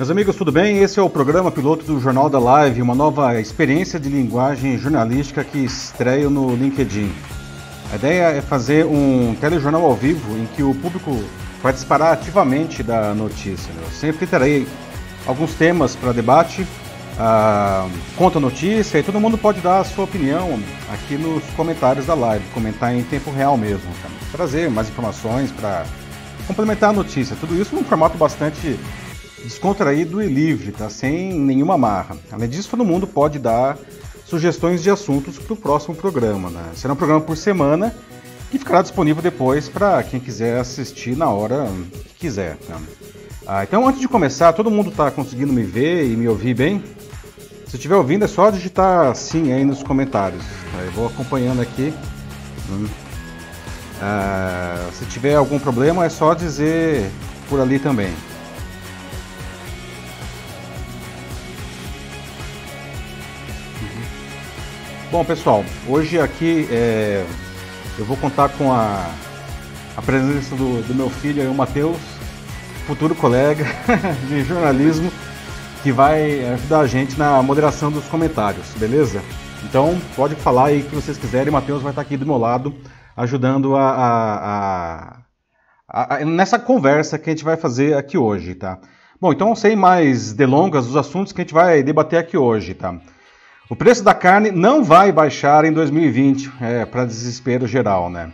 Meus amigos, tudo bem? Esse é o programa piloto do Jornal da Live, uma nova experiência de linguagem jornalística que estreia no LinkedIn. A ideia é fazer um telejornal ao vivo em que o público participará ativamente da notícia. Né? Eu sempre terei alguns temas para debate, uh, conta a notícia e todo mundo pode dar a sua opinião aqui nos comentários da live, comentar em tempo real mesmo, trazer mais informações para complementar a notícia. Tudo isso num formato bastante descontraído e livre, tá? sem nenhuma marra. Além disso, todo mundo pode dar sugestões de assuntos para o próximo programa. Né? Será um programa por semana que ficará disponível depois para quem quiser assistir na hora que quiser. Tá? Ah, então, antes de começar, todo mundo está conseguindo me ver e me ouvir bem? Se estiver ouvindo, é só digitar sim aí nos comentários. Tá? Eu vou acompanhando aqui. Hum. Ah, se tiver algum problema, é só dizer por ali também. Bom, pessoal, hoje aqui é, eu vou contar com a, a presença do, do meu filho, o Matheus, futuro colega de jornalismo, que vai ajudar a gente na moderação dos comentários, beleza? Então, pode falar aí o que vocês quiserem, o Matheus vai estar aqui do meu lado, ajudando a, a, a, a, nessa conversa que a gente vai fazer aqui hoje, tá? Bom, então, sem mais delongas, os assuntos que a gente vai debater aqui hoje, tá? O preço da carne não vai baixar em 2020, é, para desespero geral, né?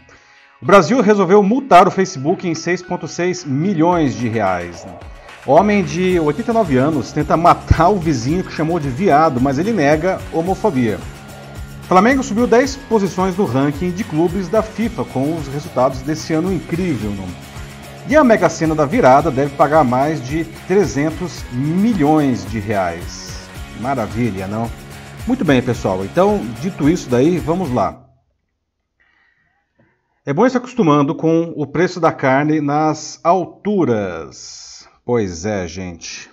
O Brasil resolveu multar o Facebook em 6,6 milhões de reais. Homem de 89 anos tenta matar o vizinho que chamou de viado, mas ele nega homofobia. Flamengo subiu 10 posições no ranking de clubes da FIFA com os resultados desse ano incrível. Não? E a Mega Sena da virada deve pagar mais de 300 milhões de reais. Maravilha, não? Muito bem, pessoal. Então, dito isso daí, vamos lá. É bom ir se acostumando com o preço da carne nas alturas. Pois é, gente.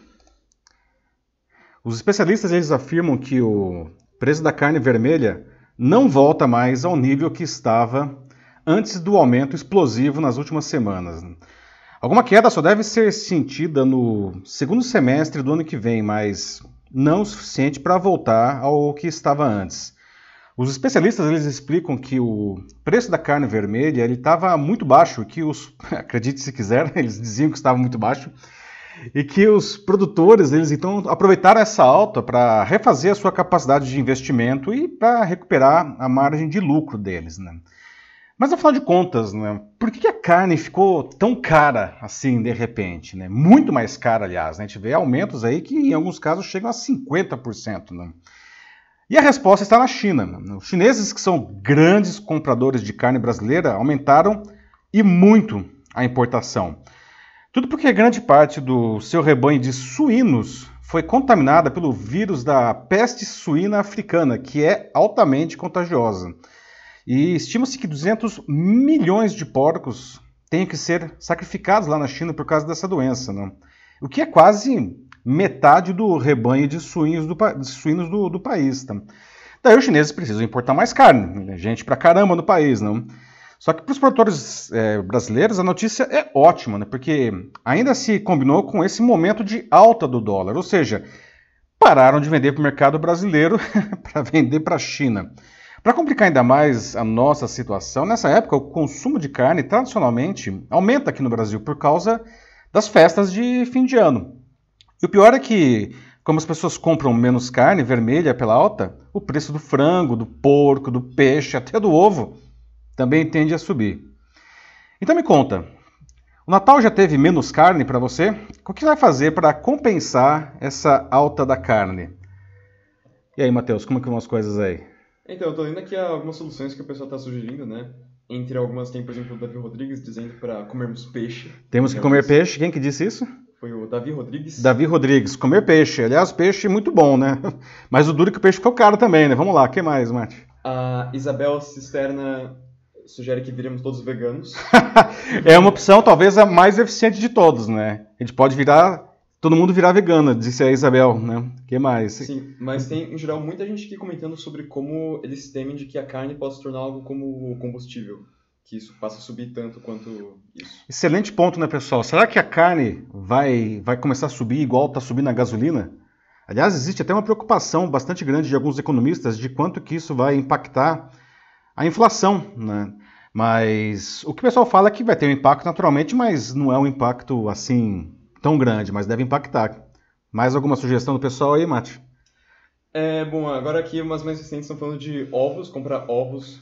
Os especialistas eles afirmam que o preço da carne vermelha não volta mais ao nível que estava antes do aumento explosivo nas últimas semanas. Alguma queda só deve ser sentida no segundo semestre do ano que vem, mas não o suficiente para voltar ao que estava antes. Os especialistas eles explicam que o preço da carne vermelha ele estava muito baixo, que os, acredite se quiser, eles diziam que estava muito baixo, e que os produtores eles então aproveitaram essa alta para refazer a sua capacidade de investimento e para recuperar a margem de lucro deles, né? Mas afinal de contas, né, por que a carne ficou tão cara assim de repente? Né? Muito mais cara, aliás. Né? A gente vê aumentos aí que em alguns casos chegam a 50%. Né? E a resposta está na China. Né? Os chineses, que são grandes compradores de carne brasileira, aumentaram e muito a importação. Tudo porque grande parte do seu rebanho de suínos foi contaminada pelo vírus da peste suína africana, que é altamente contagiosa. E estima-se que 200 milhões de porcos tenham que ser sacrificados lá na China por causa dessa doença, né? o que é quase metade do rebanho de suínos do, de suínos do, do país. Tá? Daí os chineses precisam importar mais carne, né? gente pra caramba no país. Não? Só que para os produtores é, brasileiros a notícia é ótima, né? porque ainda se combinou com esse momento de alta do dólar, ou seja, pararam de vender para o mercado brasileiro para vender para a China. Para complicar ainda mais a nossa situação, nessa época o consumo de carne tradicionalmente aumenta aqui no Brasil por causa das festas de fim de ano. E o pior é que, como as pessoas compram menos carne vermelha pela alta, o preço do frango, do porco, do peixe, até do ovo também tende a subir. Então me conta, o Natal já teve menos carne para você? O que vai fazer para compensar essa alta da carne? E aí, Matheus, como que vão as coisas aí? Então, eu tô lendo aqui algumas soluções que o pessoal tá sugerindo, né? Entre algumas tem, por exemplo, o Davi Rodrigues dizendo para comermos peixe. Temos que comer peixe. Quem que disse isso? Foi o Davi Rodrigues. Davi Rodrigues, comer peixe. Aliás, peixe muito bom, né? Mas o duro é que o peixe ficou caro também, né? Vamos lá, o que mais, Mate? A Isabel Cisterna sugere que viremos todos veganos. é uma opção talvez a mais eficiente de todos, né? A gente pode virar todo mundo virar vegana, disse a Isabel, né? que mais? Sim, mas tem, em geral, muita gente aqui comentando sobre como eles temem de que a carne possa se tornar algo como combustível. que isso passa a subir tanto quanto isso. Excelente ponto, né, pessoal? Será que a carne vai, vai começar a subir igual está subindo a gasolina? Aliás, existe até uma preocupação bastante grande de alguns economistas de quanto que isso vai impactar a inflação, né? Mas o que o pessoal fala é que vai ter um impacto naturalmente, mas não é um impacto assim tão grande, mas deve impactar. Mais alguma sugestão do pessoal aí, Mate? É, bom, agora aqui umas mais recentes estão falando de ovos, comprar ovos,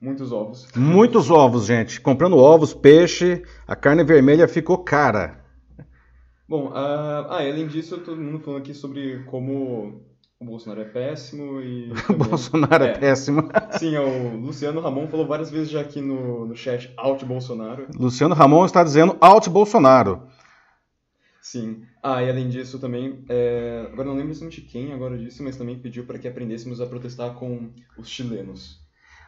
muitos ovos. Muitos ovos, gente. Comprando ovos, peixe, a carne vermelha ficou cara. Bom, uh, ah, além disso, todo mundo falando aqui sobre como o Bolsonaro é péssimo e. O Bolsonaro é, é, péssimo. Sim, o Luciano Ramon falou várias vezes já aqui no, no chat out Bolsonaro. Luciano Ramon está dizendo out Bolsonaro. Sim. Ah, e além disso também, é... agora não lembro exatamente quem agora disse, mas também pediu para que aprendêssemos a protestar com os chilenos.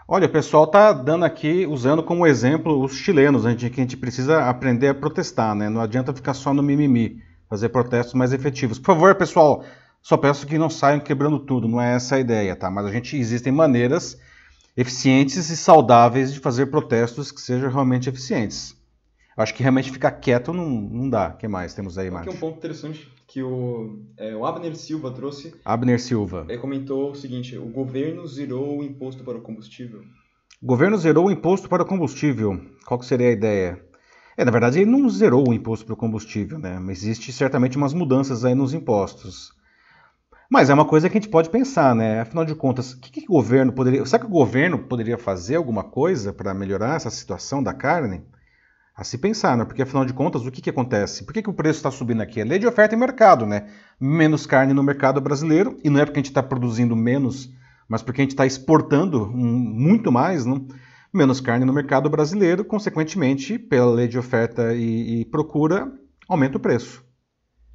Olha, o pessoal tá dando aqui, usando como exemplo os chilenos, a gente, que a gente precisa aprender a protestar, né? Não adianta ficar só no mimimi, fazer protestos mais efetivos. Por favor, pessoal, só peço que não saiam quebrando tudo, não é essa a ideia, tá? Mas a gente existem maneiras eficientes e saudáveis de fazer protestos que sejam realmente eficientes. Eu acho que realmente ficar quieto não, não dá. O que mais temos aí, Marcos? Aqui um ponto interessante que o, é, o Abner Silva trouxe. Abner Silva. Ele comentou o seguinte: o governo zerou o imposto para o combustível. O governo zerou o imposto para o combustível. Qual que seria a ideia? É, na verdade, ele não zerou o imposto para o combustível, né? Mas existe certamente umas mudanças aí nos impostos. Mas é uma coisa que a gente pode pensar, né? Afinal de contas, o que, que o governo poderia. Será que o governo poderia fazer alguma coisa para melhorar essa situação da carne? A se pensar, né? Porque afinal de contas, o que, que acontece? Por que, que o preço está subindo aqui? É lei de oferta e mercado, né? Menos carne no mercado brasileiro, e não é porque a gente está produzindo menos, mas porque a gente está exportando muito mais, não? Menos carne no mercado brasileiro, consequentemente, pela lei de oferta e, e procura, aumenta o preço.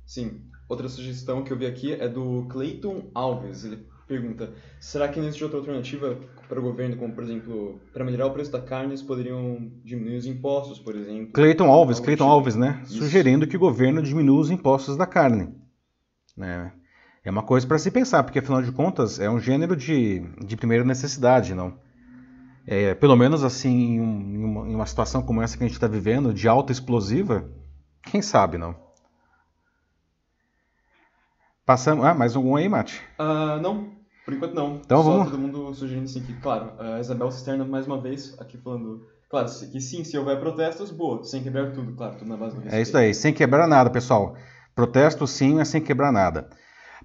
Sim, Outra sugestão que eu vi aqui é do Clayton Alves. Ele pergunta: será que não existe outra alternativa para o governo, como por exemplo, para melhorar o preço da carne, eles poderiam diminuir os impostos, por exemplo? Clayton Alves, Clayton tipo? Alves, né? Isso. Sugerindo que o governo diminua os impostos da carne. Né? É uma coisa para se pensar, porque afinal de contas é um gênero de, de primeira necessidade, não? É, pelo menos assim, em uma, em uma situação como essa que a gente está vivendo, de alta explosiva, quem sabe, não? Passamos. Ah, mais algum aí, Mate? Uh, não, por enquanto não. Então Só vamos. todo mundo sugerindo assim que, claro, a Isabel Cisterna mais uma vez aqui falando. Claro, que sim, se houver protestos, boa, sem quebrar tudo, claro, tudo na base do respeito. É isso aí, sem quebrar nada, pessoal. Protesto sim, mas sem quebrar nada.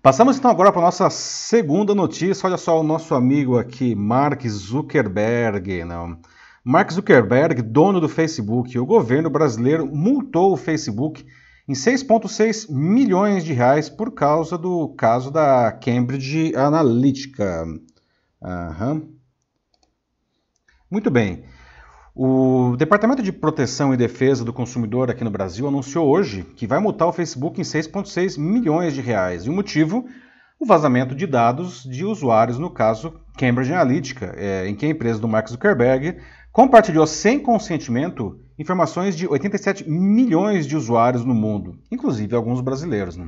Passamos então agora para a nossa segunda notícia. Olha só o nosso amigo aqui, Mark Zuckerberg. Não. Mark Zuckerberg, dono do Facebook. O governo brasileiro multou o Facebook em 6,6 milhões de reais por causa do caso da Cambridge Analytica. Uhum. Muito bem. O Departamento de Proteção e Defesa do Consumidor aqui no Brasil anunciou hoje que vai multar o Facebook em 6,6 milhões de reais. E o motivo? O vazamento de dados de usuários no caso Cambridge Analytica, é, em que a empresa do Mark Zuckerberg compartilhou sem consentimento informações de 87 milhões de usuários no mundo, inclusive alguns brasileiros. Né?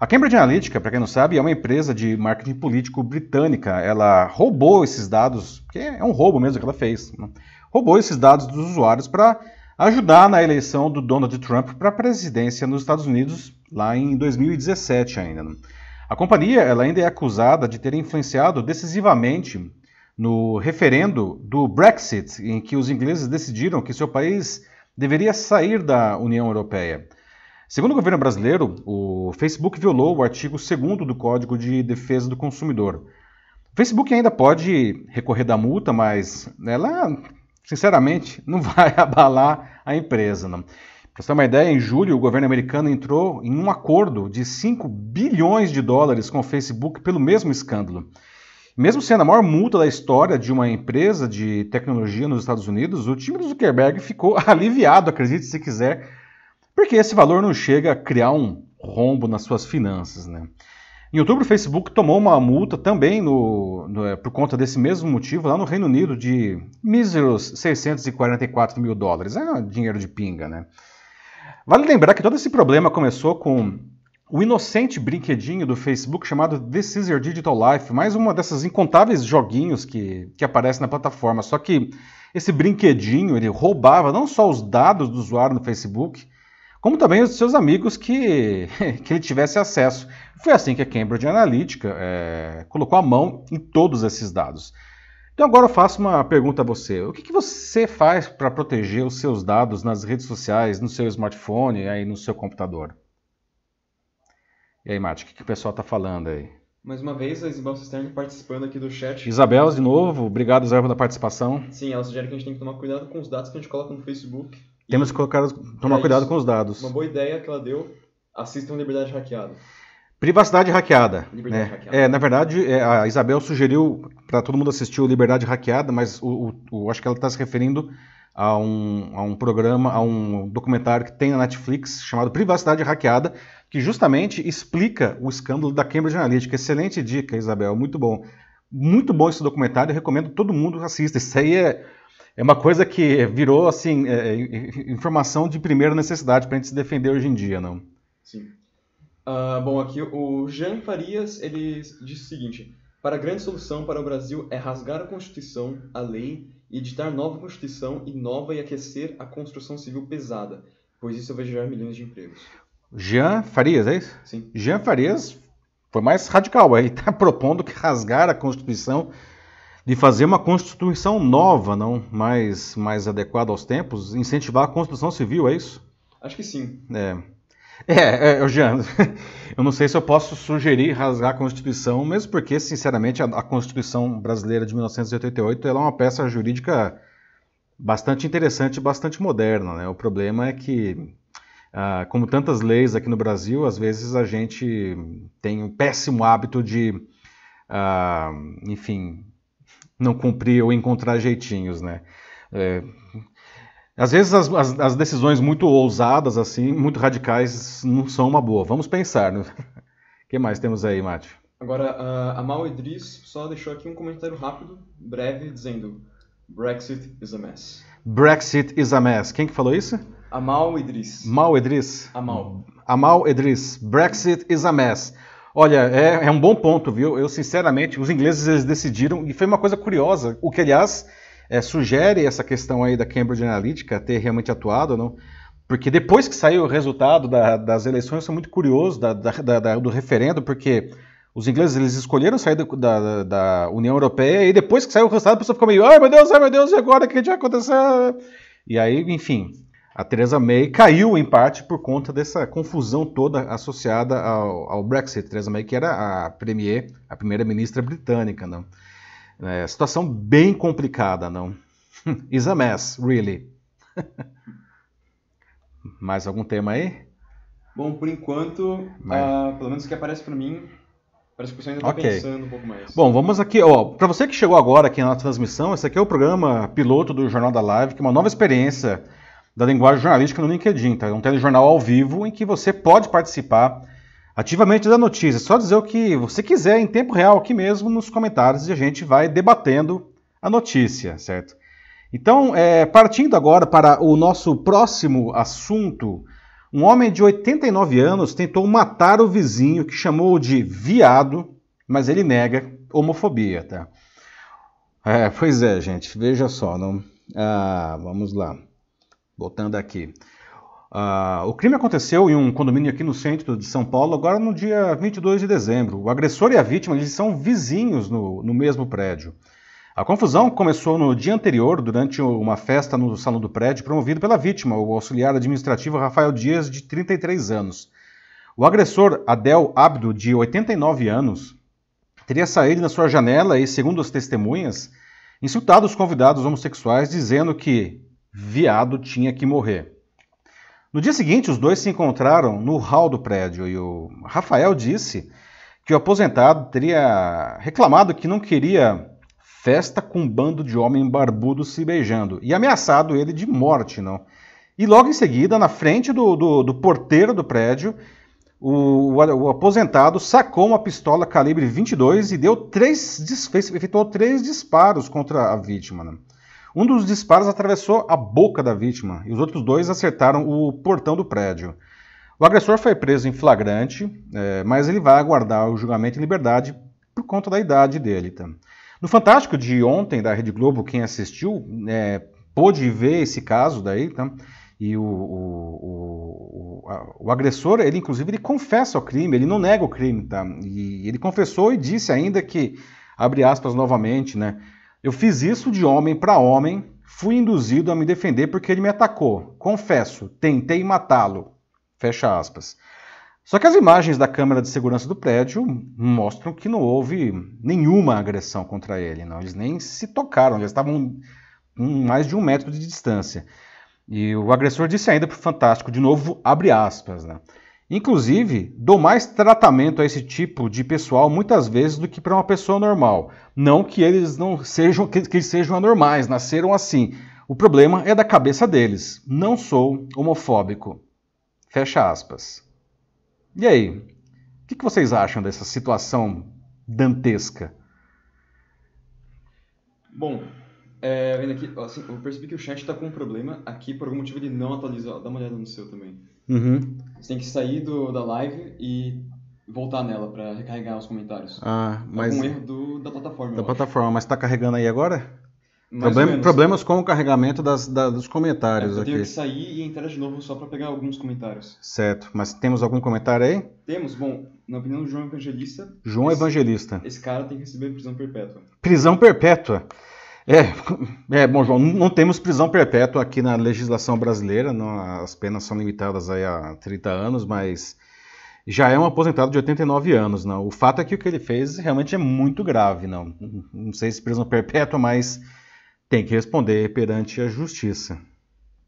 A Cambridge Analytica, para quem não sabe, é uma empresa de marketing político britânica. Ela roubou esses dados, que é um roubo mesmo que ela fez, né? roubou esses dados dos usuários para ajudar na eleição do Donald Trump para a presidência nos Estados Unidos, lá em 2017 ainda. Né? A companhia ela ainda é acusada de ter influenciado decisivamente no referendo do Brexit, em que os ingleses decidiram que seu país deveria sair da União Europeia. Segundo o governo brasileiro, o Facebook violou o artigo 2 do Código de Defesa do Consumidor. O Facebook ainda pode recorrer da multa, mas ela, sinceramente, não vai abalar a empresa. Para você ter uma ideia, em julho o governo americano entrou em um acordo de 5 bilhões de dólares com o Facebook pelo mesmo escândalo. Mesmo sendo a maior multa da história de uma empresa de tecnologia nos Estados Unidos, o time do Zuckerberg ficou aliviado, acredite se quiser, porque esse valor não chega a criar um rombo nas suas finanças. Né? Em outubro, o Facebook tomou uma multa também no, no, é, por conta desse mesmo motivo lá no Reino Unido de míseros 644 mil dólares. É dinheiro de pinga, né? Vale lembrar que todo esse problema começou com o inocente brinquedinho do Facebook chamado This Is Your Digital Life, mais uma dessas incontáveis joguinhos que, que aparece na plataforma. Só que esse brinquedinho, ele roubava não só os dados do usuário no Facebook, como também os seus amigos que, que ele tivesse acesso. Foi assim que a Cambridge Analytica é, colocou a mão em todos esses dados. Então agora eu faço uma pergunta a você. O que, que você faz para proteger os seus dados nas redes sociais, no seu smartphone e aí no seu computador? E aí, Mate, o que, que o pessoal está falando aí? Mais uma vez, a Isabel Cisterni participando aqui do chat. Isabel, de novo, obrigado, Isabel, pela participação. Sim, ela sugere que a gente tem que tomar cuidado com os dados que a gente coloca no Facebook. Temos que colocar, tomar É cuidado com os dados. Uma boa ideia que ela deu, assistam Liberdade Hackeada. Privacidade hackeada. Liberdade né? hackeada. É, na verdade, é, a Isabel sugeriu para todo mundo assistir o Liberdade Hackeada, mas o, o- o- acho que ela está se referindo a um, a um programa, a um documentário que tem na Netflix chamado Privacidade Hackeada, que justamente explica o escândalo da Cambridge Analytica. Excelente dica, Isabel, muito bom. Muito bom esse documentário, eu recomendo que todo mundo assista. Isso aí é, é uma coisa que virou assim é, é, informação de primeira necessidade para a gente se defender hoje em dia, não? Sim. Ah, bom, aqui o Jean Farias, ele disse o seguinte. Para a grande solução para o Brasil é rasgar a Constituição, a lei, e editar nova Constituição e nova e aquecer a construção civil pesada, pois isso vai gerar milhões de empregos. Jean Farias, é isso? Sim. Jean Farias foi mais radical. Ele está propondo que rasgar a Constituição, de fazer uma Constituição nova, não mais, mais adequada aos tempos, incentivar a Constituição Civil, é isso? Acho que sim. É. É, é, Jean, eu não sei se eu posso sugerir rasgar a Constituição, mesmo porque, sinceramente, a, a Constituição brasileira de 1988 ela é uma peça jurídica bastante interessante bastante moderna. Né? O problema é que, ah, como tantas leis aqui no Brasil, às vezes a gente tem um péssimo hábito de, ah, enfim, não cumprir ou encontrar jeitinhos, né? É, às vezes as, as- as decisões muito ousadas, assim, muito radicais, não são uma boa. Vamos pensar. né? O que mais temos aí, Mate? Agora, a Amal Idris só deixou aqui um comentário rápido, breve, dizendo Brexit is a mess. Brexit is a mess. Quem que falou isso? Amal Idris. Mal Edris? Amal. Amal Edris. Brexit is a mess. Olha, é, é um bom ponto, viu? Eu, sinceramente, os ingleses eles decidiram, e foi uma coisa curiosa, o que, aliás, é, sugere essa questão aí da Cambridge Analytica ter realmente atuado, não? Porque depois que saiu o resultado da- das eleições, eu sou muito curioso da- da- do referendo, porque os ingleses eles escolheram sair da, União Europeia e depois que saiu o resultado, a pessoa ficou meio, ai meu Deus, ai meu Deus, e agora o que vai acontecer? E aí, enfim, a Theresa May caiu em parte por conta dessa confusão toda associada ao, ao Brexit. Theresa May, que era a premier, a primeira-ministra britânica, não? É, situação bem complicada, não? Is a mess, really. Mais algum tema aí? Bom, por enquanto, ah, pelo menos o que aparece pra mim, parece que o pessoal ainda tá Ok. pensando um pouco mais. Bom, vamos aqui, ó, para você que chegou agora aqui na transmissão, esse aqui é o programa piloto do Jornal da Live, que é uma nova experiência da linguagem jornalística no LinkedIn, tá? É um telejornal ao vivo em que você pode participar ativamente da notícia. Só dizer o que você quiser em tempo real aqui mesmo nos comentários e a gente vai debatendo a notícia, certo? Então, é, partindo agora para o nosso próximo assunto, um homem de 89 anos tentou matar o vizinho que chamou de viado, mas ele nega homofobia, tá? É, pois é, gente, veja só, não. Ah, vamos lá, voltando aqui. Ah, o crime aconteceu em um condomínio aqui no centro de São Paulo, agora no dia 22 de dezembro. O agressor e a vítima eles são vizinhos no, no mesmo prédio. A confusão começou no dia anterior, durante uma festa no salão do prédio, promovido pela vítima, o auxiliar administrativo Rafael Dias, de 33 anos. O agressor, Adel Abdo, de 89 anos, teria saído na sua janela e, segundo as testemunhas, insultado os convidados homossexuais, dizendo que viado tinha que morrer. No dia seguinte, os dois se encontraram no hall do prédio e o Rafael disse que o aposentado teria reclamado que não queria festa com um bando de homens barbudos se beijando e ameaçado ele de morte, não? E logo em seguida, na frente do, do, do porteiro do prédio, o, o, o aposentado sacou uma pistola calibre 22 e deu três, fez- efetuou três disparos contra a vítima. Um dos disparos atravessou a boca da vítima e os outros dois acertaram o portão do prédio. O agressor foi preso em flagrante, eh, mas ele vai aguardar o julgamento em liberdade por conta da idade dele. Tá? No Fantástico de ontem, da Rede Globo, quem assistiu, é, pôde ver esse caso daí, tá? E o, o, o, a, o, agressor, ele inclusive, ele confessa o crime, ele não nega o crime, tá? E ele confessou e disse ainda que, abre aspas novamente, né? Eu fiz isso de homem para homem, fui induzido a me defender porque ele me atacou. Confesso, tentei matá-lo. Fecha aspas. Só que as imagens da câmera de segurança do prédio mostram que não houve nenhuma agressão contra ele. Não. Eles nem se tocaram, eles estavam mais de um metro de distância. E o agressor disse ainda para o Fantástico, de novo, abre aspas, né? Inclusive, dou mais tratamento a esse tipo de pessoal muitas vezes do que para uma pessoa normal. Não que eles não sejam que, eles sejam anormais, nasceram assim. O problema é da cabeça deles. Não sou homofóbico. Fecha aspas. E aí? O que, que vocês acham dessa situação dantesca? Bom, é, vendo aqui, assim, eu percebi que o chat está com um problema. Aqui, por algum motivo, ele não atualizou. Dá uma olhada no seu também. Uhum. Você tem que sair do, da live e voltar nela para recarregar os comentários. Ah, mas... Algum erro do, da plataforma. Da plataforma, acho. mas está carregando aí agora? Problem, problemas com o carregamento das, da, dos comentários é, eu aqui. Eu tenho que sair e entrar de novo só para pegar alguns comentários. Certo, mas temos algum comentário aí? Temos, bom, na opinião do João Evangelista. João esse, Evangelista. Esse cara tem que receber prisão perpétua. Prisão perpétua? É, é, bom, João, não temos prisão perpétua aqui na legislação brasileira, não, as penas são limitadas a 30 anos, mas já é um aposentado de 89 anos, não. O fato é que o que ele fez realmente é muito grave, não. Não sei se prisão perpétua, mas tem que responder perante a justiça.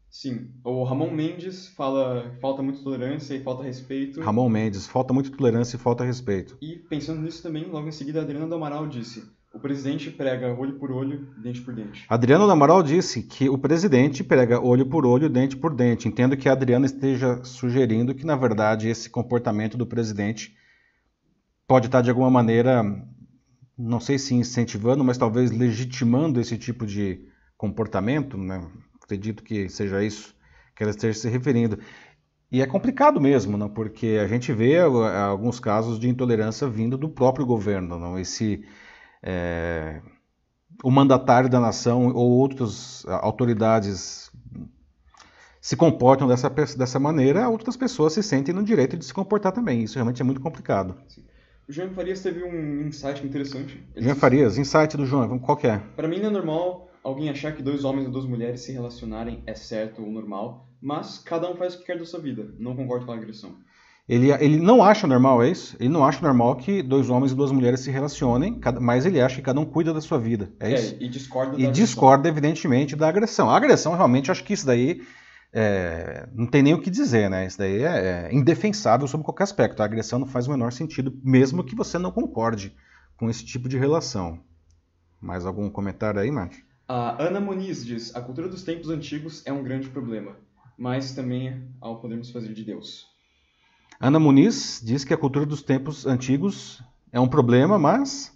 Sim. O Ramon Mendes fala falta muita tolerância e falta respeito. Ramon Mendes, falta muita tolerância e falta respeito. E pensando nisso também, logo em seguida, a Adriana do Amaral disse: o presidente prega olho por olho, dente por dente. Adriano Amaral disse que o presidente prega olho por olho, dente por dente. Entendo que Adriana esteja sugerindo que, na verdade, esse comportamento do presidente pode estar, de alguma maneira, não sei se incentivando, mas talvez legitimando esse tipo de comportamento. Né? Acredito que seja isso que ela esteja se referindo. E é complicado mesmo, não? porque a gente vê alguns casos de intolerância vindo do próprio governo. Não? Esse é, o mandatário da nação ou outras autoridades se comportam dessa, dessa maneira, outras pessoas se sentem no direito de se comportar também. Isso realmente é muito complicado. Sim. O João Farias teve um insight interessante. Ele João Farias, insight do João, qual que é? Para mim não é normal alguém achar que dois homens ou duas mulheres se relacionarem é certo ou normal, mas cada um faz o que quer da sua vida. Não concordo com a agressão. Ele, ele não acha normal, é isso? Ele não acha normal que dois homens e duas mulheres se relacionem, mas ele acha que cada um cuida da sua vida. É, é isso? E discorda E discorda, evidentemente, da agressão. A agressão, realmente, acho que isso daí é, não tem nem o que dizer, né? Isso daí é, é indefensável sob qualquer aspecto. A agressão não faz o menor sentido, mesmo que você não concorde com esse tipo de relação. Mais algum comentário aí, Márcio? A Ana Muniz diz: a cultura dos tempos antigos é um grande problema, mas também ao podermos fazer de Deus. Ana Muniz diz que a cultura dos tempos antigos é um problema, mas.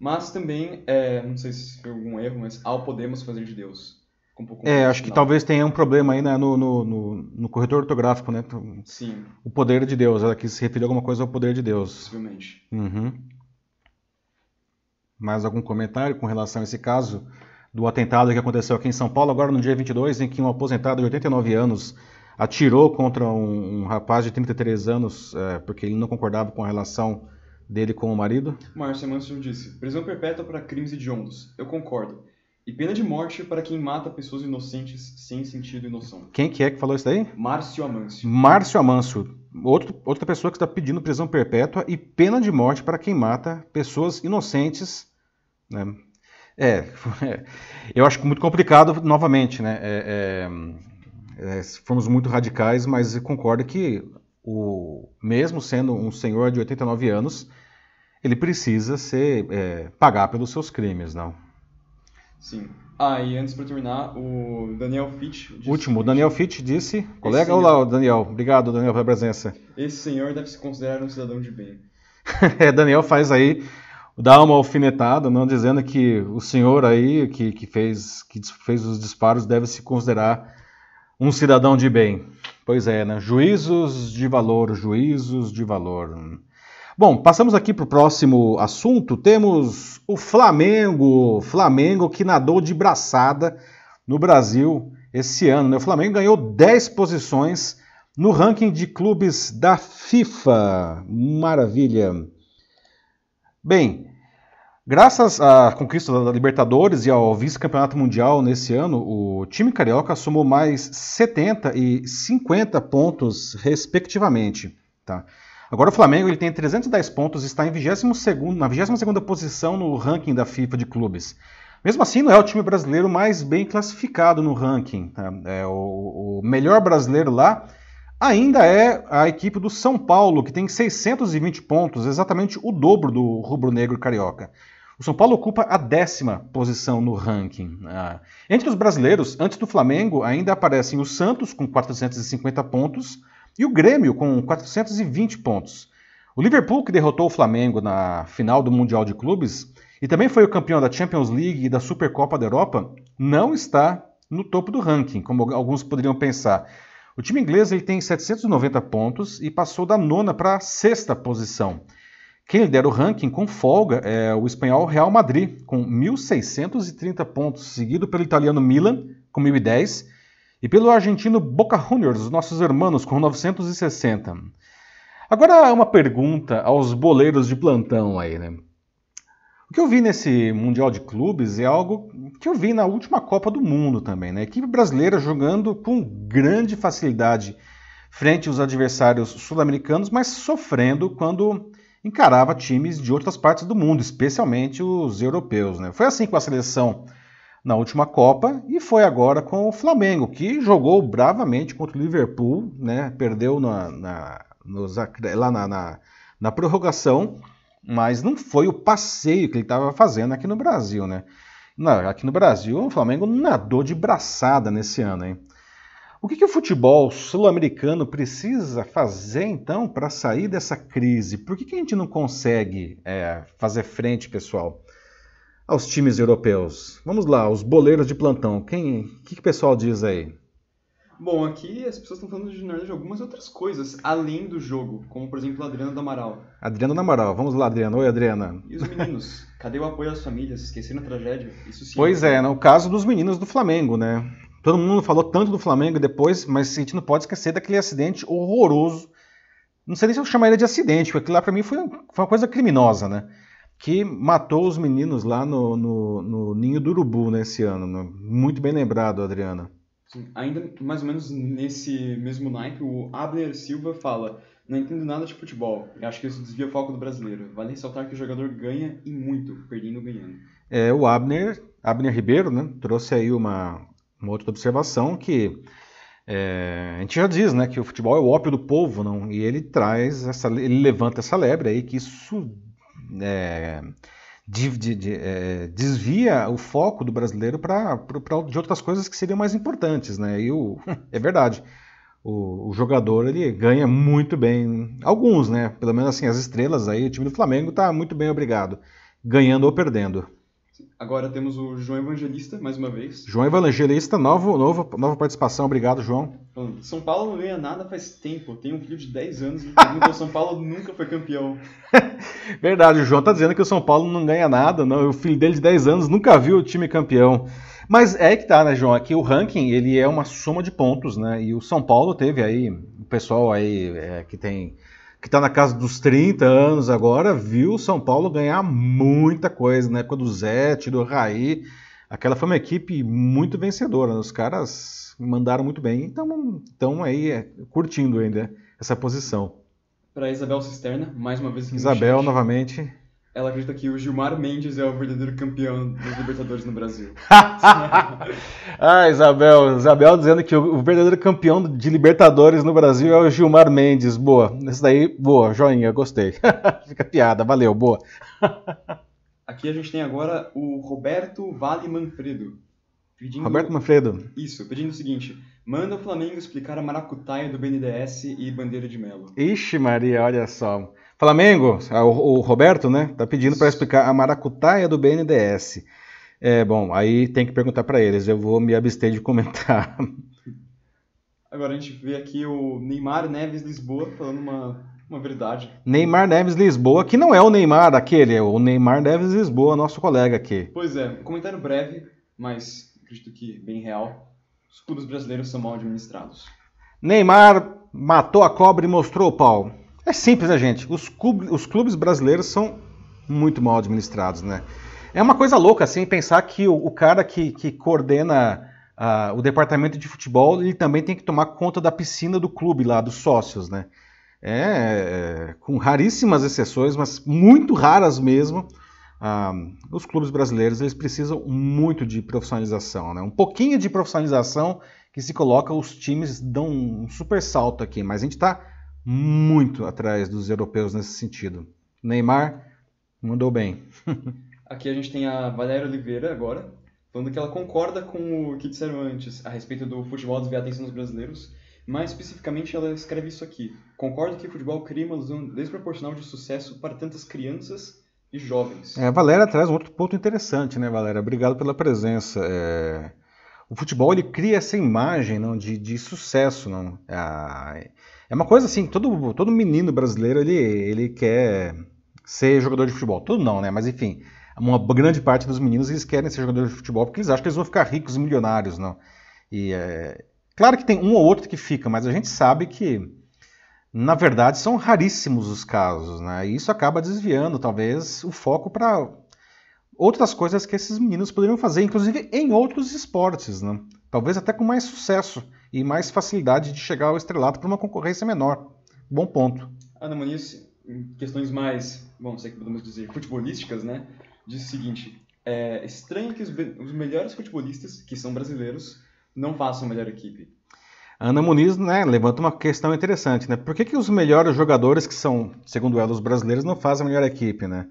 Mas também, é, não sei se foi algum erro, mas ao podemos fazer de Deus. Um é, acho que talvez tenha um problema aí né, no, no, no, no, corretor ortográfico, né? Sim. O poder de Deus, ela quis se referir a alguma coisa ao poder de Deus. Possivelmente. Uhum. Mais algum comentário com relação a esse caso do atentado que aconteceu aqui em São Paulo, agora no dia 22, em que um aposentado de 89 anos atirou contra um, um rapaz de 33 anos é, porque ele não concordava com a relação dele com o marido? Márcio Mansur disse: prisão perpétua para crimes hediondos. Eu concordo. E pena de morte para quem mata pessoas inocentes sem sentido e noção. Quem que é que falou isso daí? Márcio Amâncio. Márcio Amâncio. Outro, outra pessoa que está pedindo prisão perpétua e pena de morte para quem mata pessoas inocentes. Né? É, eu acho muito complicado, novamente, né? É, é é, fomos muito radicais, mas concordo que o mesmo sendo um senhor de 89 anos, ele precisa ser é, pagar pelos seus crimes, não? Sim. Ah, e antes para terminar, o Daniel Fitch. Disse Último, o Daniel Fitch disse. Colega, senhor, olá, Daniel. Obrigado, Daniel, pela presença. Esse senhor deve se considerar um cidadão de bem. é, Daniel faz aí dá uma alfinetada, não dizendo que o senhor aí que, que fez que fez os disparos deve se considerar um cidadão de bem. Pois é, né? Juízos de valor, juízos de valor. Bom, passamos aqui para o próximo assunto. Temos o Flamengo. Flamengo que nadou de braçada no Brasil esse ano. Né? O Flamengo ganhou 10 posições no ranking de clubes da FIFA. Maravilha. Bem, graças à conquista da Libertadores e ao vice-campeonato mundial nesse ano, o time carioca somou mais 70 e 50 pontos, respectivamente. Tá? Agora o Flamengo ele tem 310 pontos e está em 22º, na 22ª posição no ranking da FIFA de clubes. Mesmo assim, não é o time brasileiro mais bem classificado no ranking. Tá? É, o, o melhor brasileiro lá ainda é a equipe do São Paulo, que tem 620 pontos, exatamente o dobro do rubro-negro carioca. O São Paulo ocupa a décima posição no ranking. Ah, entre os brasileiros, antes do Flamengo, ainda aparecem o Santos com 450 pontos e o Grêmio com 420 pontos. O Liverpool, que derrotou o Flamengo na final do Mundial de Clubes e também foi o campeão da Champions League e da Supercopa da Europa, não está no topo do ranking, como alguns poderiam pensar. O time inglês ele tem 790 pontos e passou da nona para a sexta posição. Quem lidera o ranking com folga é o espanhol Real Madrid, com 1.630 pontos, seguido pelo italiano Milan, com 1.010, e pelo argentino Boca Juniors, os nossos irmãos, com 960. Agora uma pergunta aos boleiros de plantão aí, né? O que eu vi nesse Mundial de Clubes é algo que eu vi na última Copa do Mundo também, né? A equipe brasileira jogando com grande facilidade frente aos adversários sul-americanos, mas sofrendo quando encarava times de outras partes do mundo, especialmente os europeus, né? Foi assim com a seleção na última Copa e foi agora com o Flamengo, que jogou bravamente contra o Liverpool, né? Perdeu na, na, nos, lá na, na, na prorrogação mas não foi o passeio que ele estava fazendo aqui no Brasil, né? Aqui no Brasil, o Flamengo nadou de braçada nesse ano, hein? O que, que o futebol sul-americano precisa fazer, então, para sair dessa crise? Por que, que a gente não consegue é, fazer frente, pessoal, aos times europeus? Vamos lá, os boleiros de plantão. Quem, o que, que o pessoal diz aí? Bom, aqui as pessoas estão falando de, de algumas outras coisas além do jogo, como por exemplo a Adriana do Amaral. Adriana do Amaral, vamos lá, Adriana. Oi, Adriana. E os meninos? Cadê o apoio às famílias? Esqueceram a tragédia? Isso sim. Pois é, no caso dos meninos do Flamengo, né? Todo mundo falou tanto do Flamengo depois, mas a gente não pode esquecer daquele acidente horroroso. Não sei nem se eu chamaria de acidente, porque aquilo lá pra mim foi, uma coisa criminosa, né? que matou os meninos lá no, no, no Ninho do Urubu nesse ano. Né? Muito bem lembrado, Adriana. Ainda mais ou menos nesse mesmo naipe, o Abner Silva fala: Não entendo nada de futebol, acho que isso desvia o foco do brasileiro. Vale ressaltar que o jogador ganha e muito, perdendo ganhando. É, o Abner, Abner Ribeiro, né, trouxe aí uma, uma outra observação que é, a gente já diz, né, que o futebol é o ópio do povo, não? E ele traz essa, ele levanta essa lebre aí que isso é, de, de, de, é, desvia o foco do brasileiro para de outras coisas que seriam mais importantes, né? E o, é verdade. O, o, jogador ele ganha muito bem, alguns, né? Pelo menos assim as estrelas aí, o time do Flamengo está muito bem obrigado, ganhando ou perdendo. Agora temos o João Evangelista, mais uma vez. João Evangelista, novo, novo, nova participação. Obrigado, João. São Paulo não ganha nada faz tempo. Tem um filho de 10 anos e pergunta São Paulo nunca foi campeão. Verdade, o João tá dizendo que o São Paulo não ganha nada. Não. O filho dele de 10 anos nunca viu o time campeão. Mas é que tá, né, João? Aqui o ranking ele é uma soma de pontos, né? E o São Paulo teve aí, o pessoal aí é, que tem que está na casa dos 30 anos agora, viu o São Paulo ganhar muita coisa, na época do Zé, do Raí. Aquela foi uma equipe muito vencedora, né? os caras mandaram muito bem, então estão aí é, curtindo ainda essa posição. Para Isabel Cisterna, mais uma vez Isabel, novamente. Ela acredita que o Gilmar Mendes é o verdadeiro campeão dos Libertadores no Brasil. ah, Isabel. Isabel dizendo que o verdadeiro campeão de Libertadores no Brasil é o Gilmar Mendes. Boa. Esse daí, boa. Joinha, gostei. Fica piada. Valeu, boa. Aqui a gente tem agora o Roberto Vale Manfredo. Pedindo... Roberto Manfredo. Isso, pedindo o seguinte. Manda o Flamengo explicar a maracutaia do BNDES e Bandeira de Melo. Ixi Maria, olha só. Flamengo, o, Roberto, né, tá pedindo para explicar a maracutaia do BNDES. É, bom, aí tem que perguntar para eles, eu vou me abster de comentar. Agora a gente vê aqui o Neymar Neves Lisboa falando uma Uma verdade. Neymar Neves Lisboa, que não é o Neymar aquele, é o Neymar Neves Lisboa, nosso colega aqui. Pois é, comentário breve, mas acredito que bem real. Os clubes brasileiros são mal administrados. Neymar matou a cobra e mostrou o pau. É simples, né, gente? Os clubes, os clubes brasileiros são muito mal administrados, né? É uma coisa louca, assim, pensar que o, o cara que, que coordena uh, o departamento de futebol, ele também tem que tomar conta da piscina do clube lá, dos sócios, né? É, é com raríssimas exceções, mas muito raras mesmo, uh, os clubes brasileiros, eles precisam muito de profissionalização, né? Um pouquinho de profissionalização que se coloca, os times dão um super salto aqui, mas a gente está muito atrás dos europeus nesse sentido. Neymar mandou bem. Aqui a gente tem a Valéria Oliveira agora, falando que ela concorda com o que disseram antes a respeito do futebol desviar a atenção dos brasileiros. Mais especificamente, ela escreve isso aqui. Concordo que o futebol cria uma ilusão desproporcional de sucesso para tantas crianças e jovens. É, a Valéria traz um outro ponto interessante, né, Valéria? Obrigado pela presença. É o futebol ele cria essa imagem não, de, de sucesso. Não? É, é uma coisa assim, todo, todo menino brasileiro ele, ele quer ser jogador de futebol. Todo não, né? Mas enfim, uma grande parte dos meninos eles querem ser jogadores de futebol porque eles acham que eles vão ficar ricos e milionários. Não? E é, claro que tem um ou outro que fica, mas a gente sabe que na verdade são raríssimos os casos, né? E isso acaba desviando talvez o foco para outras coisas que esses meninos poderiam fazer, inclusive em outros esportes, né? talvez até com mais sucesso e mais facilidade de chegar ao estrelato para uma concorrência menor. Bom ponto. Ana Muniz, em questões mais, bom, sei que podemos dizer, futebolísticas, né? Diz o seguinte: é estranho que os, os melhores futebolistas, que são brasileiros, não façam a melhor equipe. Ana Muniz né, levanta uma questão interessante, né? Por que, que os melhores jogadores, que são, segundo ela, os brasileiros, não fazem a melhor equipe, né?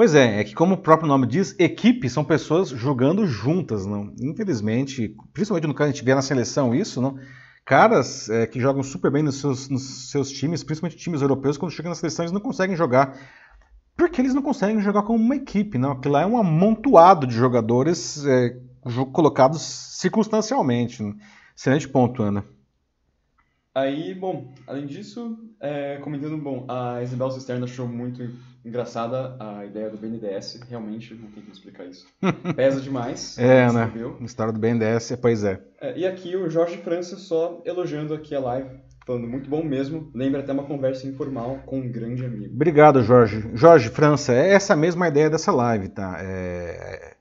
Pois é, é que como o próprio nome diz, equipe são pessoas jogando juntas, não? Infelizmente, principalmente no que a gente vê na seleção isso, não? Caras é, que jogam super bem nos seus, nos seus times, principalmente times europeus, quando chegam na seleção eles não conseguem jogar porque eles não conseguem jogar como uma equipe, não? Aquilo lá é um amontoado de jogadores é, colocados circunstancialmente. Né? Excelente ponto, Ana. Aí, bom, além disso, é, comentando, bom, a Isabel Cisterna achou muito engraçada a ideia do BNDES, realmente, não tem como explicar isso. Pesa demais. é, né? A história do BNDES, pois é. é. E aqui o Jorge França só elogiando aqui a live, falando muito bom mesmo, lembra até uma conversa informal com um grande amigo. Obrigado, Jorge. Jorge França, é essa mesma ideia dessa live, tá? É...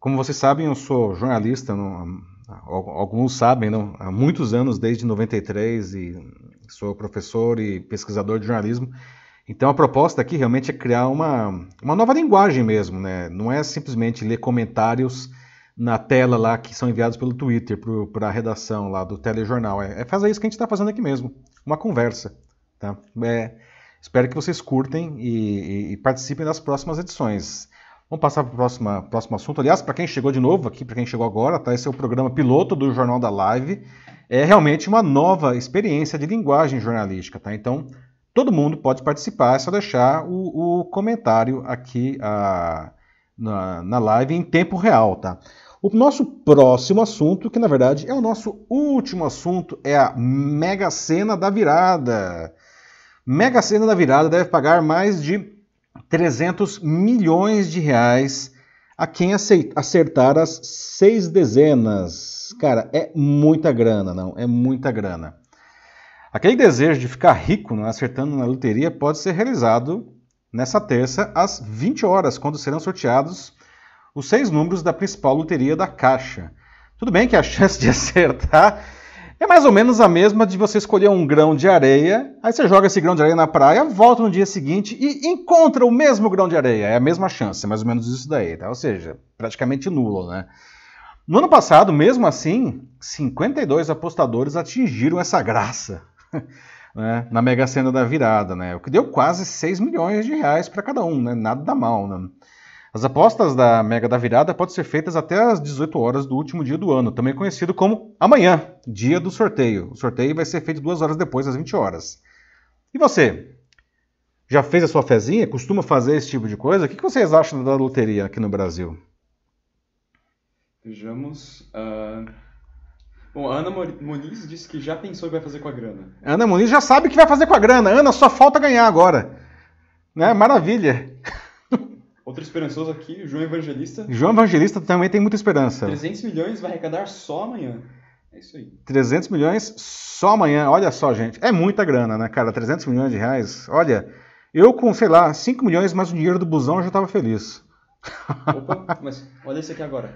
Como vocês sabem, eu sou jornalista, no... alguns sabem, não? há muitos anos, desde 93, e sou professor e pesquisador de jornalismo. Então a proposta aqui realmente é criar uma, uma nova linguagem mesmo, né? Não é simplesmente ler comentários na tela lá que são enviados pelo Twitter para a redação lá do telejornal. É, é, fazer isso que a gente está fazendo aqui mesmo, uma conversa. Tá? É, espero que vocês curtem e, e, e, participem das próximas edições. Vamos passar para o próximo, próximo assunto. Aliás, para quem chegou de novo aqui, para quem chegou agora, tá? esse é o programa piloto do Jornal da Live. É realmente uma nova experiência de linguagem jornalística. Tá? Então, Todo mundo pode participar, é só deixar o, o comentário aqui a, na, na live em tempo real, tá? O nosso próximo assunto, que na verdade é o nosso último assunto, é a Mega Sena da Virada. Mega Sena da Virada deve pagar mais de 300 milhões de reais a quem acertar as seis dezenas. Cara, é muita grana, não? É muita grana. Aquele desejo de ficar rico né, acertando na loteria pode ser realizado nessa terça às 20 horas, quando serão sorteados os seis números da principal loteria da Caixa. Tudo bem que a chance de acertar é mais ou menos a mesma de você escolher um grão de areia, aí você joga esse grão de areia na praia, volta no dia seguinte e encontra o mesmo grão de areia. É a mesma chance, é mais ou menos isso daí, tá? Ou seja, praticamente nulo, né? No ano passado, mesmo assim, 52 apostadores atingiram essa graça. né, na Mega Sena da virada, né? O que deu quase 6 milhões de reais para cada um, né? Nada mal, né? As apostas da Mega da Virada podem ser feitas até às 18 horas do último dia do ano, também conhecido como amanhã, dia do sorteio. O sorteio vai ser feito duas horas depois, às 20 horas. E você? Já fez a sua fezinha? Costuma fazer esse tipo de coisa? O que vocês acham da loteria aqui no Brasil? Vejamos. Uh... Bom, a Ana Moniz disse que já pensou o que vai fazer com a grana. A Ana Moniz já sabe o que vai fazer com a grana. Ana, só falta ganhar agora. Né? Maravilha. Outro esperançoso aqui, João Evangelista. João Evangelista também tem muita esperança. 300 milhões vai arrecadar só amanhã. É isso aí. 300 milhões só amanhã. Olha só, gente. É muita grana, né, cara? 300 milhões de reais. Olha, eu com, sei lá, 5 milhões mais o dinheiro do busão eu já estava feliz. Opa, mas olha esse aqui agora.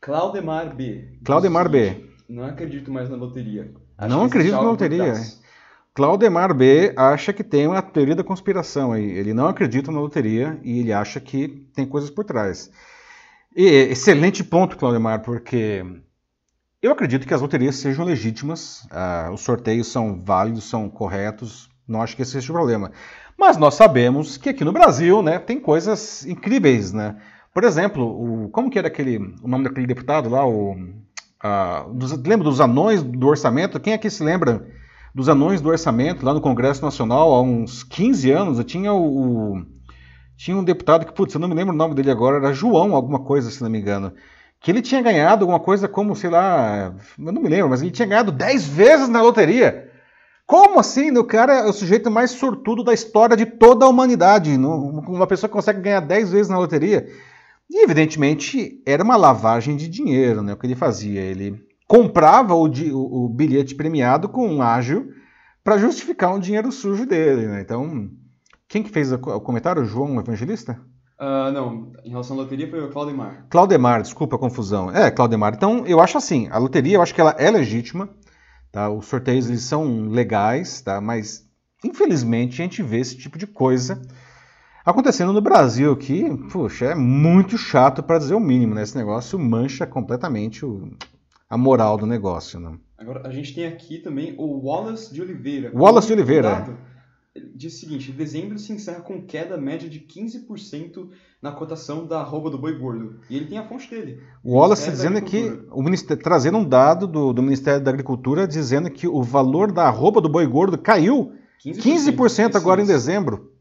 Claudemar B. Claudemar B. Não acredito mais na loteria. Acho não acredito na loteria. Claudemar B acha que tem uma teoria da conspiração aí. Ele não acredita na loteria e ele acha que tem coisas por trás. E, excelente ponto, Claudemar, porque eu acredito que as loterias sejam legítimas, ah, os sorteios são válidos, são corretos, não acho que esse seja o problema. Mas nós sabemos que aqui no Brasil né, tem coisas incríveis. Né? Por exemplo, o, como que era aquele, o nome daquele deputado lá? O, dos, lembra dos anões do orçamento? Quem aqui se lembra dos anões do orçamento lá no Congresso Nacional há uns 15 anos. Eu tinha o, o tinha um deputado que, putz, eu não me lembro o nome dele agora, era João, alguma coisa, se não me engano. Que ele tinha ganhado alguma coisa como, sei lá, eu não me lembro, mas ele tinha ganhado 10 vezes na loteria. Como assim? O cara é o sujeito mais sortudo da história de toda a humanidade. Uma pessoa que consegue ganhar 10 vezes na loteria. E, evidentemente, era uma lavagem de dinheiro, né? O que ele fazia? Ele comprava o, o, o bilhete premiado com um ágil para justificar um dinheiro sujo dele. Né? Então, quem que fez o comentário? O João Evangelista? Uh, não, em relação à loteria foi o Claudemar. Claudemar, desculpa a confusão. É, Claudemar. Então, eu acho assim, a loteria, eu acho que ela é legítima, tá? Os sorteios, eles são legais, tá? Mas, infelizmente, a gente vê esse tipo de coisa acontecendo no Brasil, que, puxa, é muito chato para dizer o mínimo, né? Esse negócio mancha completamente o, a moral do negócio. Né? Agora, a gente tem aqui também o Wallace de Oliveira. Wallace de Oliveira. diz o seguinte: dezembro se encerra com queda média de 15% na cotação da arroba do boi gordo. E ele tem a fonte dele. O Wallace dizendo que, o ministério, trazendo um dado do, do Ministério da Agricultura, dizendo que o valor da arroba do boi gordo caiu 15%, 15% agora em dezembro.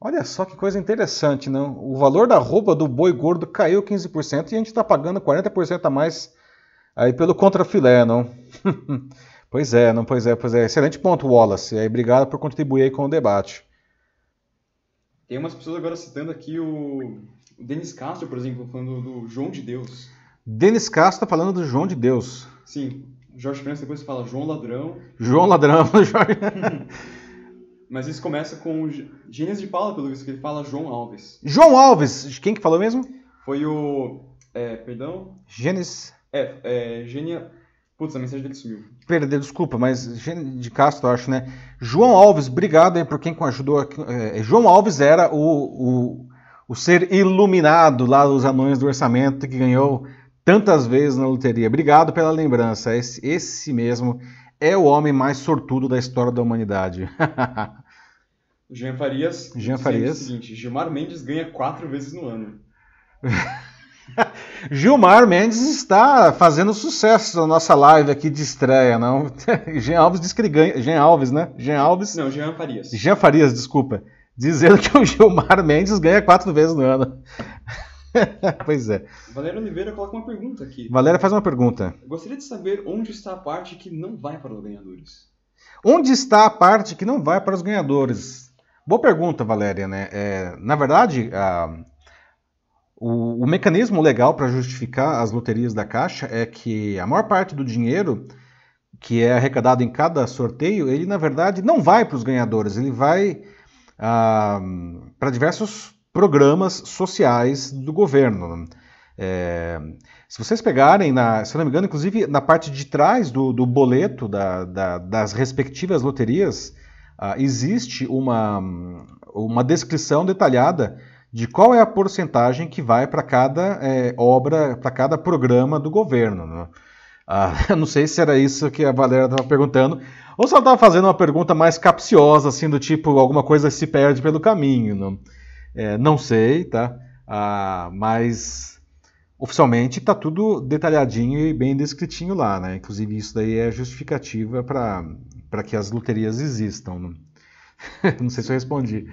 Olha só que coisa interessante, não? O valor da roupa do boi gordo caiu 15% e a gente está pagando 40% a mais Aí pelo contrafilé, não? pois é, não, pois é, pois é. Excelente ponto, Wallace. Aí, obrigado por contribuir aí com o debate. Tem umas pessoas agora citando aqui o, o Denis Castro, por exemplo, falando do João de Deus. Denis Castro tá falando do João de Deus. Sim. Jorge França depois fala João Ladrão. João Ladrão. Mas isso começa com Gênesis de Paula, pelo visto que ele fala João Alves. João Alves! Quem que falou mesmo? Foi o... É, perdão? Gênesis... É, é Gênia. Putz, a mensagem dele sumiu. Perdeu, desculpa, mas de Castro, acho, né? João Alves, obrigado aí por quem ajudou. Aqui. É, João Alves era o, o, o ser iluminado lá dos anões do orçamento que ganhou tantas vezes na loteria. Obrigado pela lembrança. Esse, esse mesmo é o homem mais sortudo da história da humanidade. Jean Farias. Jean Farias. O seguinte: Gilmar Mendes ganha quatro vezes no ano. Gilmar Mendes está fazendo sucesso na nossa live aqui de estreia, não? Jean Alves diz que ele ganha. Jean Alves, né? Jean Alves. Não, Jean Farias. Jean Farias, desculpa. Dizendo que o Gilmar Mendes ganha quatro vezes no ano. pois é. Valéria Oliveira coloca uma pergunta aqui. Valéria faz uma pergunta. Gostaria de saber onde está a parte que não vai para os ganhadores. Onde está a parte que não vai para os ganhadores? Boa pergunta, Valéria. Né? É, na verdade, a o, o mecanismo legal para justificar as loterias da Caixa é que a maior parte do dinheiro que é arrecadado em cada sorteio, ele na verdade não vai para os ganhadores, ele vai ah, para diversos programas sociais do governo. É, se vocês pegarem, na, se não me engano, inclusive na parte de trás do, do boleto da, da, das respectivas loterias, ah, existe uma, uma descrição detalhada de qual é a porcentagem que vai para cada é, obra, para cada programa do governo. Né? Ah, não sei se era isso que a Valéria estava perguntando, ou se ela estava fazendo uma pergunta mais capciosa, assim, do tipo, alguma coisa se perde pelo caminho. Não, é, não sei, tá? Ah, mas oficialmente está tudo detalhadinho e bem descritinho lá, né? Inclusive isso daí é justificativa para que as loterias existam. Não, não sei se eu respondi.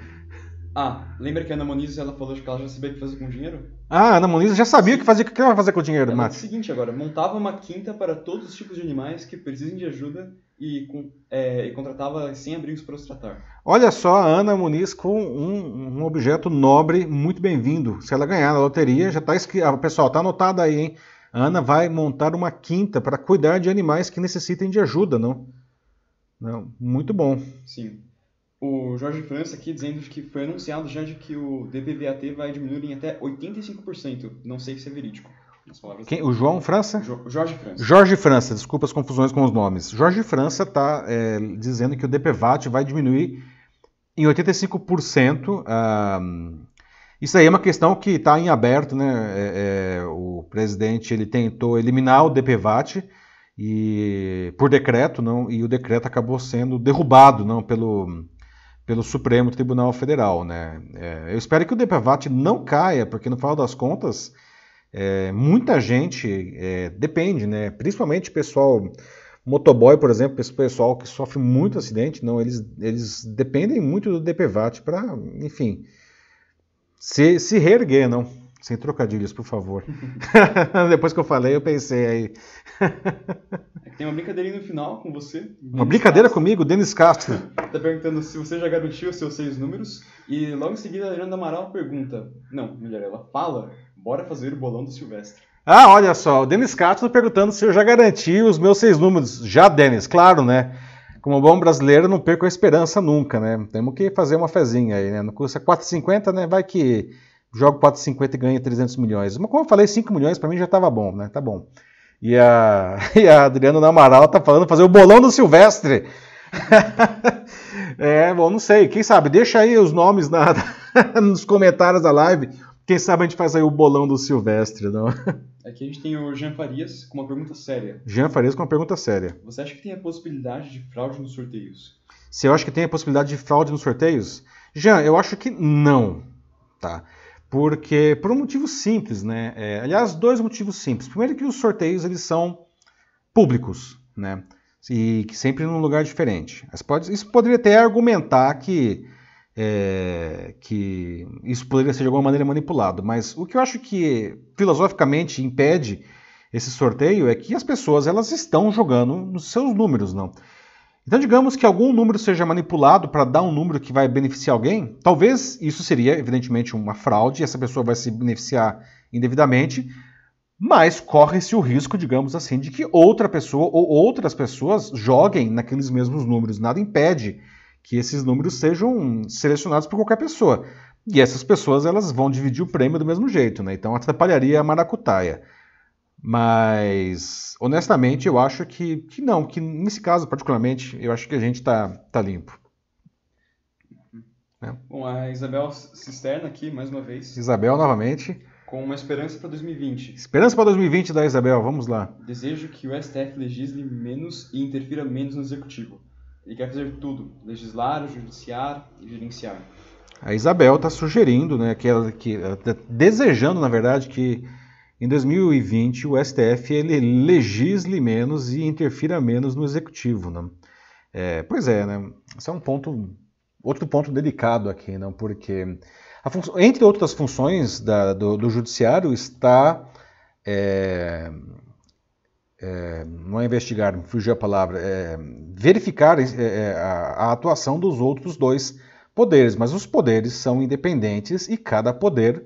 Ah, lembra que a Ana Moniz ela falou que ela já sabia o que fazer com dinheiro? Ah, a Ana Muniz já sabia o que fazia. O que ela vai fazer com o dinheiro, Ela Matt? disse o seguinte agora, montava uma quinta para todos os tipos de animais que precisem de ajuda e, é, e contratava 100 abrigos para os tratar. Olha só a Ana Muniz com um, um objeto nobre muito bem-vindo. Se ela ganhar na loteria, já está escrito. Ah, pessoal, tá anotado aí, hein? A Ana vai montar uma quinta para cuidar de animais que necessitem de ajuda, não? Não, muito bom. Sim. O Jorge França aqui dizendo que foi anunciado já de que o DPVAT vai diminuir em até 85%. Não sei se é verídico. Quem? O João França? Jo- Jorge França. Jorge França, desculpa as confusões com os nomes. Jorge França está dizendo que o DPVAT vai diminuir em 85%. ah, isso aí é uma questão que está em aberto, né? É, é, o presidente ele tentou eliminar o DPVAT e por decreto, não, e o decreto acabou sendo derrubado, não, pelo pelo Supremo Tribunal Federal, né? É, eu espero que o DPVAT não caia, porque no final das contas é, muita gente é, depende, né? Principalmente pessoal motoboy, por exemplo, esse pessoal que sofre muito acidente, não, eles, eles dependem muito do DPVAT para, enfim, se, se reerguer, não. Sem trocadilhos, por favor. Depois que eu falei, eu pensei aí. É Tem uma brincadeirinha no final com você. Uma brincadeira comigo, Denis Castro. Tá perguntando se você já garantiu os seus seis números. E logo em seguida a Adriana Amaral pergunta. Não, melhor, ela fala. Bora fazer o bolão do Silvestre. Ah, olha só, o Denis Castro perguntando se eu já garanti os meus seis números. Já, Denis, claro, né? Como bom brasileiro, não perco a esperança nunca, né? Temos que fazer uma fezinha aí, né? Não custa 4,50, né? Vai que jogo 4,50 e ganha 300 milhões. Mas como eu falei, 5 milhões pra mim já tava bom, né? Tá bom. E a, e a Adriana Namaral tá falando fazer o bolão do Silvestre. é, bom, não sei. Quem sabe? Deixa aí os nomes na, nos comentários da live. Quem sabe a gente faz aí o bolão do Silvestre, não? Aqui a gente tem o Jean Farias com uma pergunta séria. Jean Farias com uma pergunta séria. Você acha que tem a possibilidade de fraude nos sorteios? Se eu acho que tem a possibilidade de fraude nos sorteios? Jean, eu acho que não, tá? Porque, por um motivo simples, né? É, aliás, dois motivos simples. Primeiro que os sorteios, eles são públicos, né? E que sempre num lugar diferente. Mas pode- isso poderia até argumentar que, é, que isso poderia ser de alguma maneira manipulado. Mas o que eu acho que filosoficamente impede esse sorteio é que as pessoas elas estão jogando nos seus números, não? Então, digamos que algum número seja manipulado para dar um número que vai beneficiar alguém, talvez isso seria, evidentemente, uma fraude, essa pessoa vai se beneficiar indevidamente, mas corre-se o risco, digamos assim, de que outra pessoa ou outras pessoas joguem naqueles mesmos números. Nada impede que esses números sejam selecionados por qualquer pessoa. E essas pessoas elas vão dividir o prêmio do mesmo jeito, né? Então atrapalharia a maracutaia. Mas, honestamente, eu acho que, que não, que nesse caso, particularmente, eu acho que a gente tá, tá limpo. Bom, a Isabel Cisterna aqui, mais uma vez, Isabel, novamente. com uma esperança para 2020. Esperança para 2020 da Isabel, vamos lá. Desejo que o STF legisle menos e interfira menos no executivo. Ele quer fazer tudo: legislar, judiciar e gerenciar. A Isabel está sugerindo, né, que ela, que ela tá desejando, na verdade, que em 2020 o STF ele legisle menos e interfira menos no executivo, né? É, pois é, né? Esse é um ponto, outro ponto delicado aqui, não? Porque a fun- entre outras funções da- do, do judiciário está é, é, não é investigar, fugiu a palavra, é, verificar é, é, a, a atuação dos outros dois poderes, mas os poderes são independentes e cada poder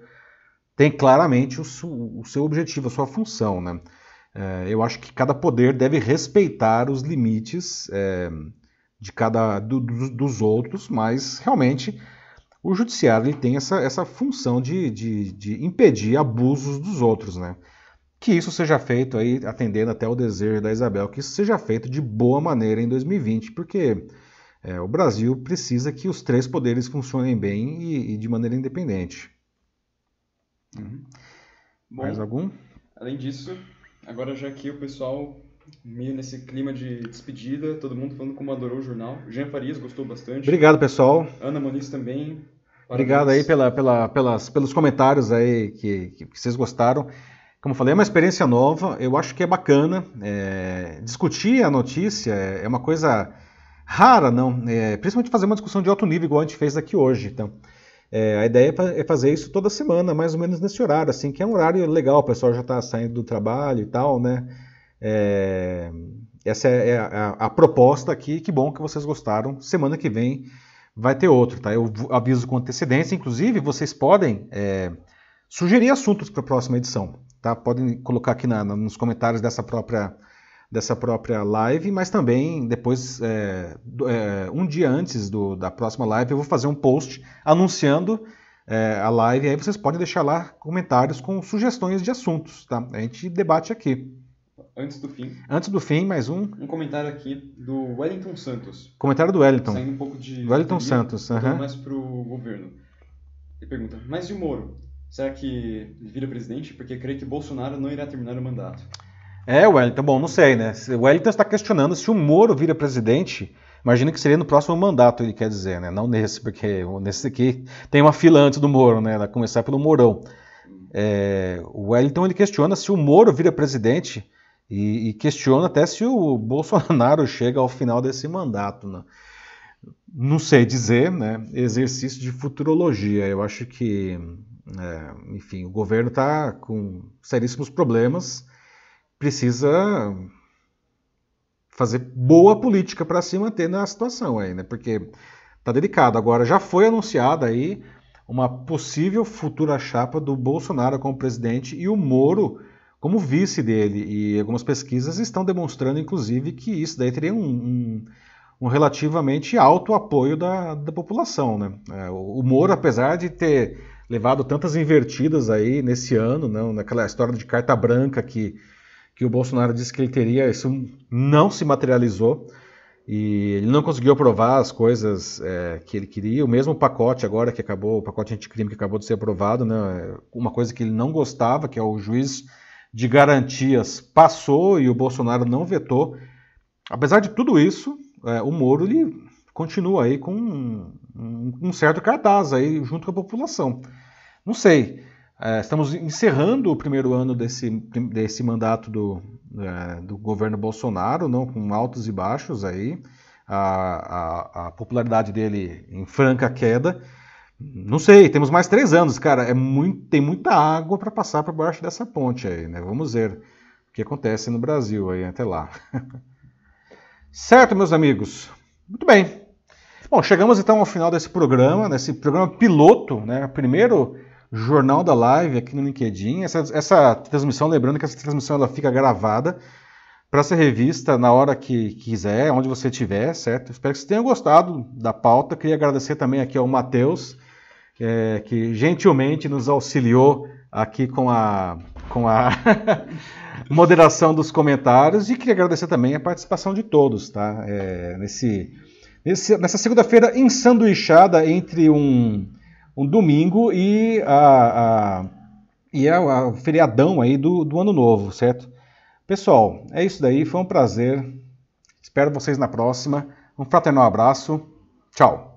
tem claramente o, su- o seu objetivo, a sua função. Né? É, eu acho que cada poder deve respeitar os limites é, de cada do- do- dos outros, mas realmente o judiciário tem essa, essa função de, de, de impedir abusos dos outros. Né? Que isso seja feito aí, atendendo até o desejo da Isabel, que isso seja feito de boa maneira em 2020, porque é, o Brasil precisa que os três poderes funcionem bem e, e de maneira independente. Bom, Mais algum? além disso, agora já que o pessoal meio nesse clima de despedida, todo mundo falando como adorou o jornal. Jean Farias gostou bastante. Obrigado, pessoal. Ana Moniz também. Obrigado Parabéns. aí pela, pela- pelas, pelos comentários aí que, que- que vocês gostaram. Como eu falei, é uma experiência nova, eu acho que é bacana. é, discutir a notícia é é uma coisa rara, não? É, principalmente fazer uma discussão de alto nível, igual a gente fez aqui hoje. Então, É, a ideia é, é fazer isso toda semana, mais ou menos nesse horário, assim, que é um horário legal, o pessoal já está saindo do trabalho e tal, né? É, essa é a, a, proposta aqui, que bom que vocês gostaram. Semana que vem vai ter outro, tá? Eu aviso com antecedência, inclusive vocês podem é, sugerir assuntos para a próxima edição, tá? Podem colocar aqui na, nos comentários dessa própria dessa própria live, mas também depois, é, é, um dia antes do, da próxima live, eu vou fazer um post anunciando é, a live, aí vocês podem deixar lá comentários com sugestões de assuntos, tá? A gente debate aqui. Antes do fim. Antes do fim, mais um. Um comentário aqui do Wellington Santos. Comentário do Wellington. Saindo um pouco de. Wellington Santos, aham. mais pro governo. Ele pergunta: Mas e o Moro? Será que ele vira presidente? Porque creio que Bolsonaro não irá terminar o mandato. É, Wellington, bom, não sei, né? O Wellington está questionando se o Moro vira presidente. Imagina que seria no próximo mandato, ele quer dizer, né? Não nesse, porque nesse aqui tem uma fila antes do Moro, né? Começar pelo Mourão. É, o Wellington ele questiona se o Moro vira presidente e, e, questiona até se o Bolsonaro chega ao final desse mandato. Né? Não sei dizer, né? Exercício de futurologia. Eu acho que, é, enfim, o governo está com seríssimos problemas precisa fazer boa política para se manter na situação aí, né? Porque tá delicado. Agora já foi anunciada aí uma possível futura chapa do Bolsonaro como presidente e o Moro como vice dele. E algumas pesquisas estão demonstrando, inclusive, que isso daí teria um, um, um relativamente alto apoio da, da população, né? É, o Moro, apesar de ter levado tantas invertidas aí nesse ano, não, naquela história de carta branca que que o Bolsonaro disse que ele teria, isso não se materializou e ele não conseguiu aprovar as coisas é, que ele queria. O mesmo pacote agora que acabou, o pacote anticrime que acabou de ser aprovado, né, uma coisa que ele não gostava, que é o juiz de garantias, passou e o Bolsonaro não vetou. Apesar de tudo isso, é, o Moro ele continua aí com um, certo cartaz aí junto com a população. Não sei. É, estamos encerrando o primeiro ano desse, desse mandato do, é, do governo Bolsonaro, não com altos e baixos aí, a, a, a, popularidade dele em franca queda. Não sei, temos mais três anos, cara. É muito, tem muita água para passar por baixo dessa ponte aí, né? Vamos ver o que acontece no Brasil aí até lá. certo, meus amigos? Muito bem. Bom, chegamos então ao final desse programa, nesse programa piloto, né? Primeiro Jornal da Live aqui no LinkedIn. Essa, essa transmissão, lembrando que essa transmissão ela fica gravada para ser revista na hora que quiser, onde você estiver, certo? Espero que você tenha gostado da pauta. Queria agradecer também aqui ao Matheus, é, que gentilmente nos auxiliou aqui com a, com a moderação dos comentários e queria agradecer também a participação de todos, tá? É, nesse, nesse, nessa segunda-feira ensanduichada entre um um domingo e a, a e é o feriadão aí do, do ano novo, certo? Pessoal, é isso daí, foi um prazer. Espero vocês na próxima. Um fraternal abraço. Tchau.